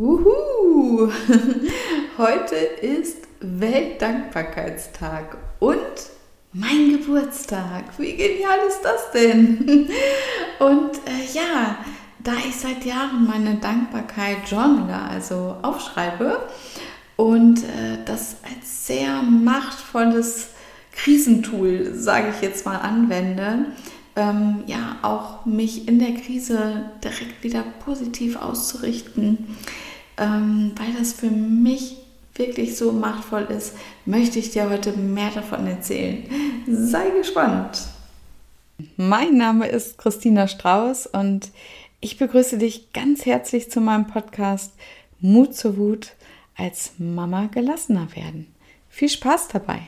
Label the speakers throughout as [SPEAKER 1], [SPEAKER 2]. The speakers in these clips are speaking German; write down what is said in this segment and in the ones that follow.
[SPEAKER 1] Wuhu! Heute ist Weltdankbarkeitstag und mein Geburtstag. Wie genial ist das denn? Und äh, ja, da ich seit Jahren meine Dankbarkeit Journaler, also aufschreibe und äh, das als sehr machtvolles Krisentool, sage ich jetzt mal, anwende, ähm, ja, auch mich in der Krise direkt wieder positiv auszurichten, ähm, weil das für mich wirklich so machtvoll ist, möchte ich dir heute mehr davon erzählen. Sei gespannt. Mein Name ist Christina Strauß und ich begrüße dich ganz herzlich zu meinem Podcast Mut zur Wut als Mama gelassener werden. Viel Spaß dabei!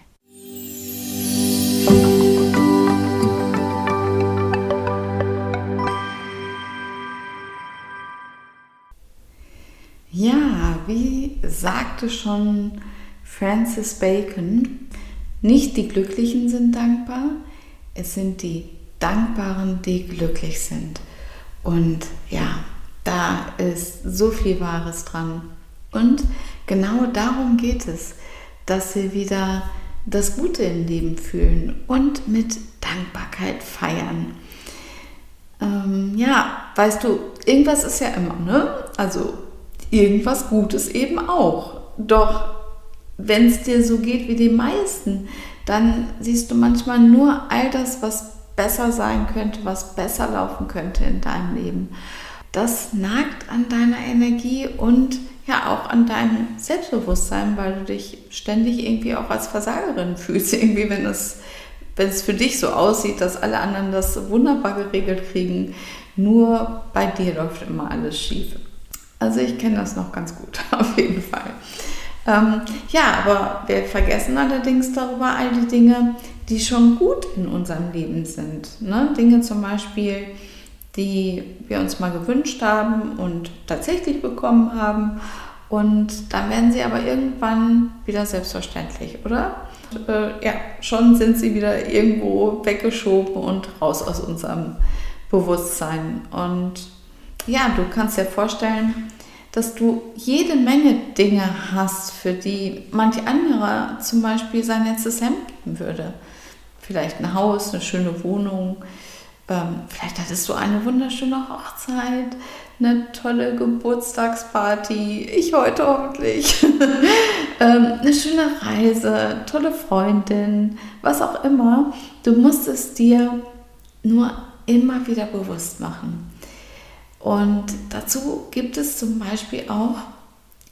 [SPEAKER 1] Sagte schon Francis Bacon, nicht die Glücklichen sind dankbar, es sind die Dankbaren, die glücklich sind. Und ja, da ist so viel Wahres dran. Und genau darum geht es, dass wir wieder das Gute im Leben fühlen und mit Dankbarkeit feiern. Ähm, ja, weißt du, irgendwas ist ja immer, ne? Also irgendwas Gutes eben auch. Doch wenn es dir so geht wie die meisten, dann siehst du manchmal nur all das, was besser sein könnte, was besser laufen könnte in deinem Leben. Das nagt an deiner Energie und ja auch an deinem Selbstbewusstsein, weil du dich ständig irgendwie auch als Versagerin fühlst. Irgendwie, wenn es, wenn es für dich so aussieht, dass alle anderen das wunderbar geregelt kriegen, nur bei dir läuft immer alles schief. Also ich kenne das noch ganz gut, auf jeden Fall. Ähm, ja, aber wir vergessen allerdings darüber all die Dinge, die schon gut in unserem Leben sind. Ne? Dinge zum Beispiel, die wir uns mal gewünscht haben und tatsächlich bekommen haben. Und dann werden sie aber irgendwann wieder selbstverständlich, oder? Äh, ja, schon sind sie wieder irgendwo weggeschoben und raus aus unserem Bewusstsein. Und ja, du kannst dir vorstellen, dass du jede Menge Dinge hast, für die manch anderer zum Beispiel sein letztes Hemd geben würde. Vielleicht ein Haus, eine schöne Wohnung, ähm, vielleicht hattest du eine wunderschöne Hochzeit, eine tolle Geburtstagsparty, ich heute hoffentlich, ähm, eine schöne Reise, tolle Freundin, was auch immer. Du musst es dir nur immer wieder bewusst machen. Und dazu gibt es zum Beispiel auch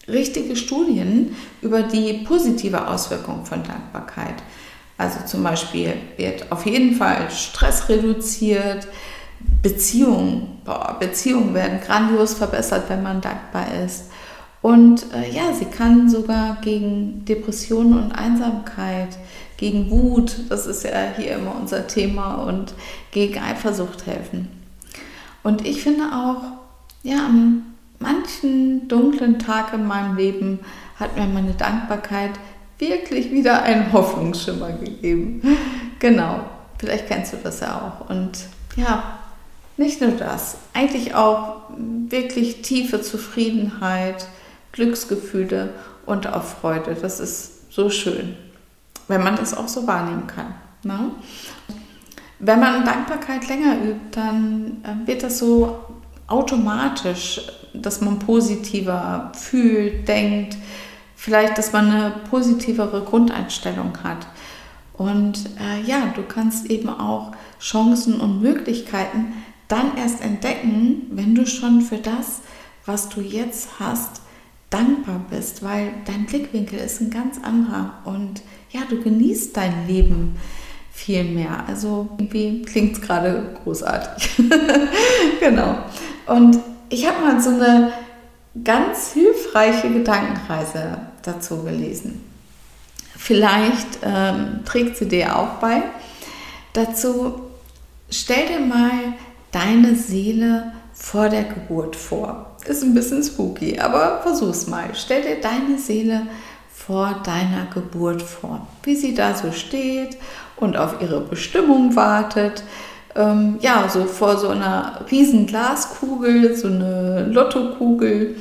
[SPEAKER 1] richtige Studien über die positive Auswirkung von Dankbarkeit. Also zum Beispiel wird auf jeden Fall Stress reduziert, Beziehungen, boah, Beziehungen werden grandios verbessert, wenn man dankbar ist. Und äh, ja, sie kann sogar gegen Depressionen und Einsamkeit, gegen Wut, das ist ja hier immer unser Thema, und gegen Eifersucht helfen. Und ich finde auch, ja, an manchen dunklen Tag in meinem Leben hat mir meine Dankbarkeit wirklich wieder einen Hoffnungsschimmer gegeben. Genau, vielleicht kennst du das ja auch. Und ja, nicht nur das, eigentlich auch wirklich tiefe Zufriedenheit, Glücksgefühle und auch Freude. Das ist so schön, wenn man das auch so wahrnehmen kann. Ne? Wenn man Dankbarkeit länger übt, dann äh, wird das so automatisch, dass man positiver fühlt, denkt, vielleicht, dass man eine positivere Grundeinstellung hat. Und äh, ja, du kannst eben auch Chancen und Möglichkeiten dann erst entdecken, wenn du schon für das, was du jetzt hast, dankbar bist, weil dein Blickwinkel ist ein ganz anderer und ja, du genießt dein Leben viel mehr. Also irgendwie klingt es gerade großartig. genau. Und ich habe mal so eine ganz hilfreiche Gedankenreise dazu gelesen. Vielleicht ähm, trägt sie dir auch bei. Dazu stell dir mal deine Seele vor der Geburt vor. Ist ein bisschen spooky, aber versuch's mal. Stell dir deine Seele vor deiner Geburt vor, wie sie da so steht und auf ihre Bestimmung wartet. Ähm, ja, so vor so einer riesen Glaskugel, so eine Lottokugel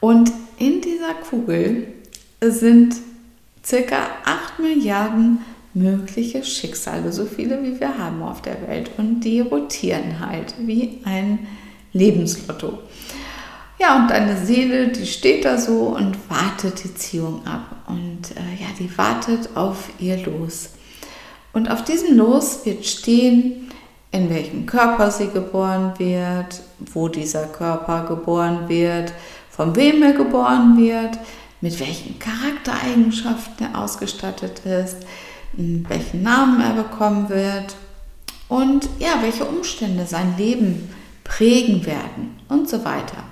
[SPEAKER 1] Und in dieser Kugel sind circa 8 Milliarden mögliche Schicksale, so viele wie wir haben auf der Welt. Und die rotieren halt wie ein Lebenslotto. Ja, und deine Seele, die steht da so und wartet die Ziehung ab. Und äh, ja, die wartet auf ihr Los. Und auf diesem Los wird stehen, in welchem Körper sie geboren wird, wo dieser Körper geboren wird, von wem er geboren wird, mit welchen Charaktereigenschaften er ausgestattet ist, welchen Namen er bekommen wird und ja, welche Umstände sein Leben prägen werden und so weiter.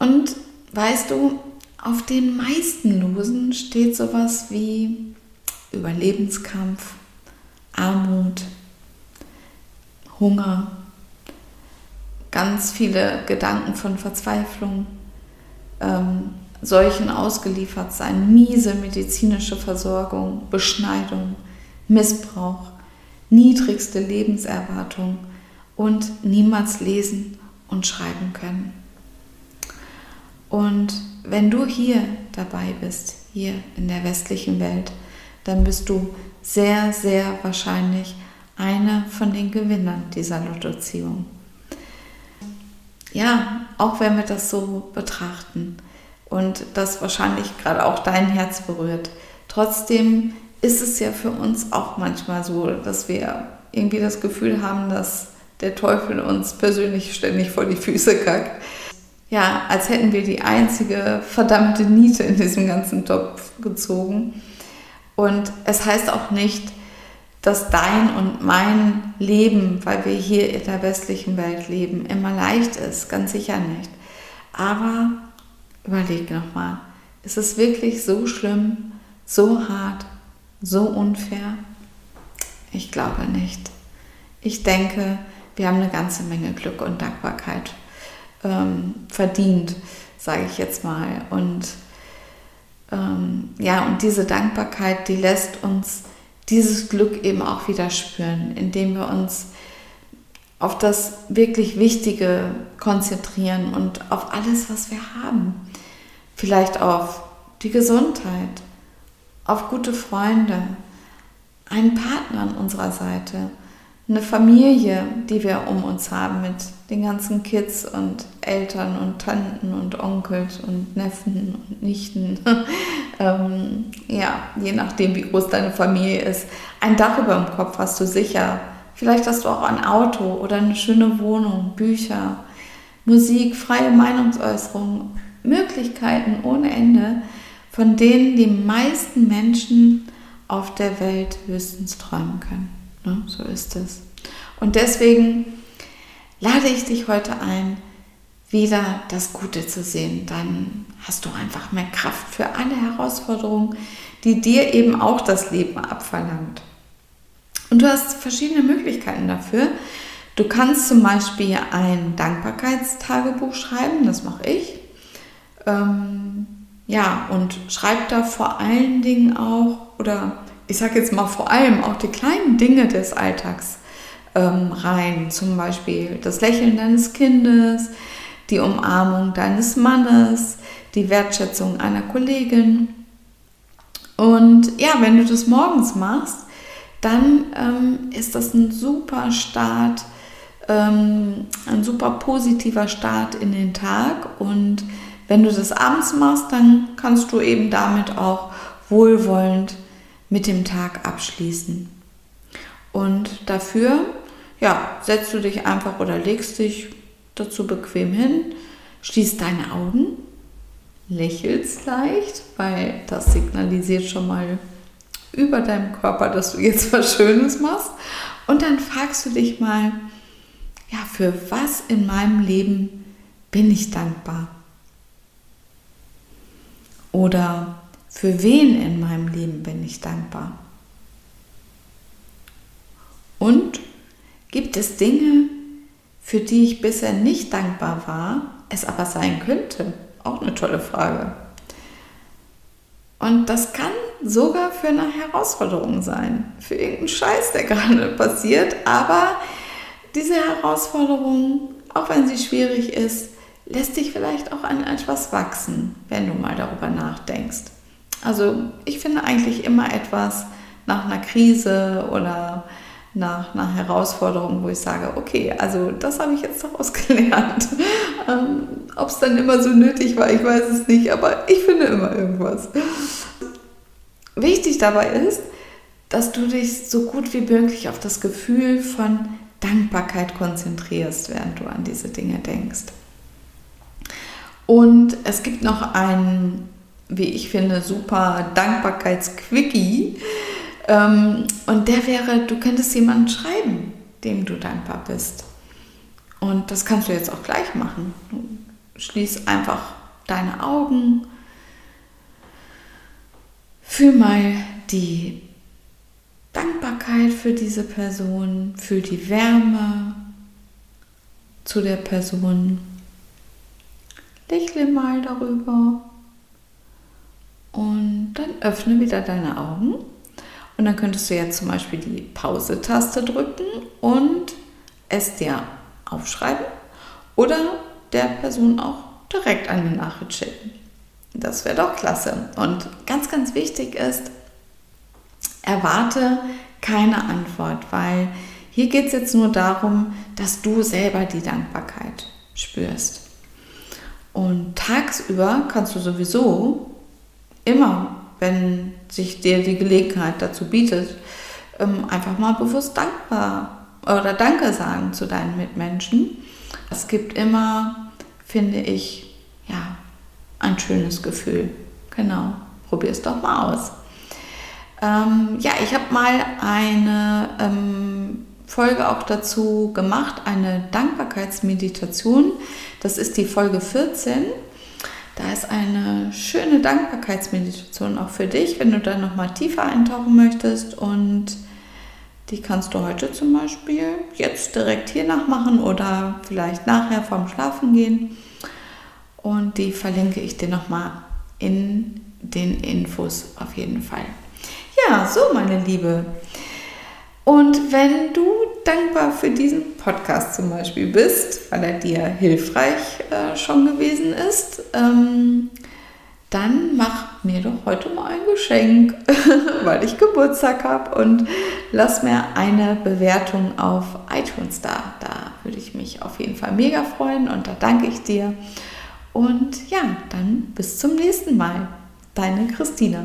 [SPEAKER 1] Und weißt du, auf den meisten Losen steht sowas wie Überlebenskampf, Armut, Hunger, ganz viele Gedanken von Verzweiflung, ähm, Seuchen ausgeliefert sein, miese medizinische Versorgung, Beschneidung, Missbrauch, niedrigste Lebenserwartung und niemals lesen und schreiben können. Und wenn du hier dabei bist, hier in der westlichen Welt, dann bist du sehr, sehr wahrscheinlich einer von den Gewinnern dieser Lottoziehung. Ja, auch wenn wir das so betrachten und das wahrscheinlich gerade auch dein Herz berührt, trotzdem ist es ja für uns auch manchmal so, dass wir irgendwie das Gefühl haben, dass der Teufel uns persönlich ständig vor die Füße kackt. Ja, als hätten wir die einzige verdammte Niete in diesem ganzen Topf gezogen. Und es heißt auch nicht, dass dein und mein Leben, weil wir hier in der westlichen Welt leben, immer leicht ist, ganz sicher nicht. Aber überleg nochmal, ist es wirklich so schlimm, so hart, so unfair? Ich glaube nicht. Ich denke, wir haben eine ganze Menge Glück und Dankbarkeit ähm, verdient, sage ich jetzt mal. Und ähm, ja, und diese Dankbarkeit, die lässt uns dieses Glück eben auch wieder spüren, indem wir uns auf das wirklich Wichtige konzentrieren und auf alles, was wir haben. Vielleicht auf die Gesundheit, auf gute Freunde, einen Partner an unserer Seite, eine Familie, die wir um uns haben mit den ganzen Kids und Eltern und Tanten und Onkels und Neffen und Nichten. ähm, ja, je nachdem, wie groß deine Familie ist. Ein Dach über dem Kopf hast du sicher. Vielleicht hast du auch ein Auto oder eine schöne Wohnung, Bücher, Musik, freie Meinungsäußerung, Möglichkeiten ohne Ende, von denen die meisten Menschen auf der Welt höchstens träumen können. Ne? So ist es. Und deswegen lade ich dich heute ein, wieder das Gute zu sehen. Dann hast du einfach mehr Kraft für alle Herausforderungen, die dir eben auch das Leben abverlangt. Und du hast verschiedene Möglichkeiten dafür. Du kannst zum Beispiel ein Dankbarkeitstagebuch schreiben, das mache ich. Ähm, ja, und schreib da vor allen Dingen auch, oder ich sage jetzt mal vor allem auch die kleinen Dinge des Alltags ähm, rein. Zum Beispiel das Lächeln deines Kindes, die Umarmung deines Mannes, die Wertschätzung einer Kollegin. Und ja, wenn du das morgens machst, dann ähm, ist das ein super Start, ähm, ein super positiver Start in den Tag. Und wenn du das abends machst, dann kannst du eben damit auch wohlwollend mit dem Tag abschließen. Und dafür, ja, setzt du dich einfach oder legst dich dazu bequem hin, schließt deine Augen, lächelst leicht, weil das signalisiert schon mal über deinem Körper, dass du jetzt was Schönes machst. Und dann fragst du dich mal, ja, für was in meinem Leben bin ich dankbar? Oder für wen in meinem Leben bin ich dankbar? Und gibt es Dinge, für die ich bisher nicht dankbar war, es aber sein könnte? Auch eine tolle Frage. Und das kann sogar für eine Herausforderung sein, für irgendeinen Scheiß, der gerade passiert. Aber diese Herausforderung, auch wenn sie schwierig ist, lässt dich vielleicht auch an etwas wachsen, wenn du mal darüber nachdenkst. Also ich finde eigentlich immer etwas nach einer Krise oder nach einer Herausforderung, wo ich sage, okay, also das habe ich jetzt daraus gelernt. Ähm, Ob es dann immer so nötig war, ich weiß es nicht, aber ich finde immer irgendwas. Wichtig dabei ist, dass du dich so gut wie möglich auf das Gefühl von Dankbarkeit konzentrierst, während du an diese Dinge denkst. Und es gibt noch ein, wie ich finde, super Dankbarkeitsquickie. Ähm, und der wäre, du könntest jemanden schreiben, dem du dankbar bist. Und das kannst du jetzt auch gleich machen. Schließ einfach deine Augen. Fühl mal die Dankbarkeit für diese Person, fühl die Wärme zu der Person. Lächle mal darüber und dann öffne wieder deine Augen. Und dann könntest du jetzt zum Beispiel die Pause-Taste drücken und es dir aufschreiben oder der Person auch direkt eine Nachricht schicken. Das wäre doch klasse. Und ganz, ganz wichtig ist, erwarte keine Antwort, weil hier geht es jetzt nur darum, dass du selber die Dankbarkeit spürst. Und tagsüber kannst du sowieso immer, wenn sich dir die Gelegenheit dazu bietet, ähm, einfach mal bewusst dankbar oder Danke sagen zu deinen Mitmenschen. Es gibt immer, finde ich, ja, ein schönes Gefühl. Genau, probier es doch mal aus. Ähm, ja, ich habe mal eine ähm, Folge auch dazu gemacht, eine Dankbarkeitsmeditation. Das ist die Folge 14. Da ist eine schöne Dankbarkeitsmeditation auch für dich, wenn du da nochmal tiefer eintauchen möchtest. Und die kannst du heute zum Beispiel jetzt direkt hier nachmachen oder vielleicht nachher vorm Schlafen gehen. Und die verlinke ich dir nochmal in den Infos auf jeden Fall. Ja, so meine Liebe. Und wenn du dankbar für diesen Podcast zum Beispiel bist, weil er dir hilfreich äh, schon gewesen ist, ähm, dann mach mir doch heute mal ein Geschenk, weil ich Geburtstag habe und lass mir eine Bewertung auf iTunes da. Da würde ich mich auf jeden Fall mega freuen und da danke ich dir. Und ja, dann bis zum nächsten Mal. Deine Christine.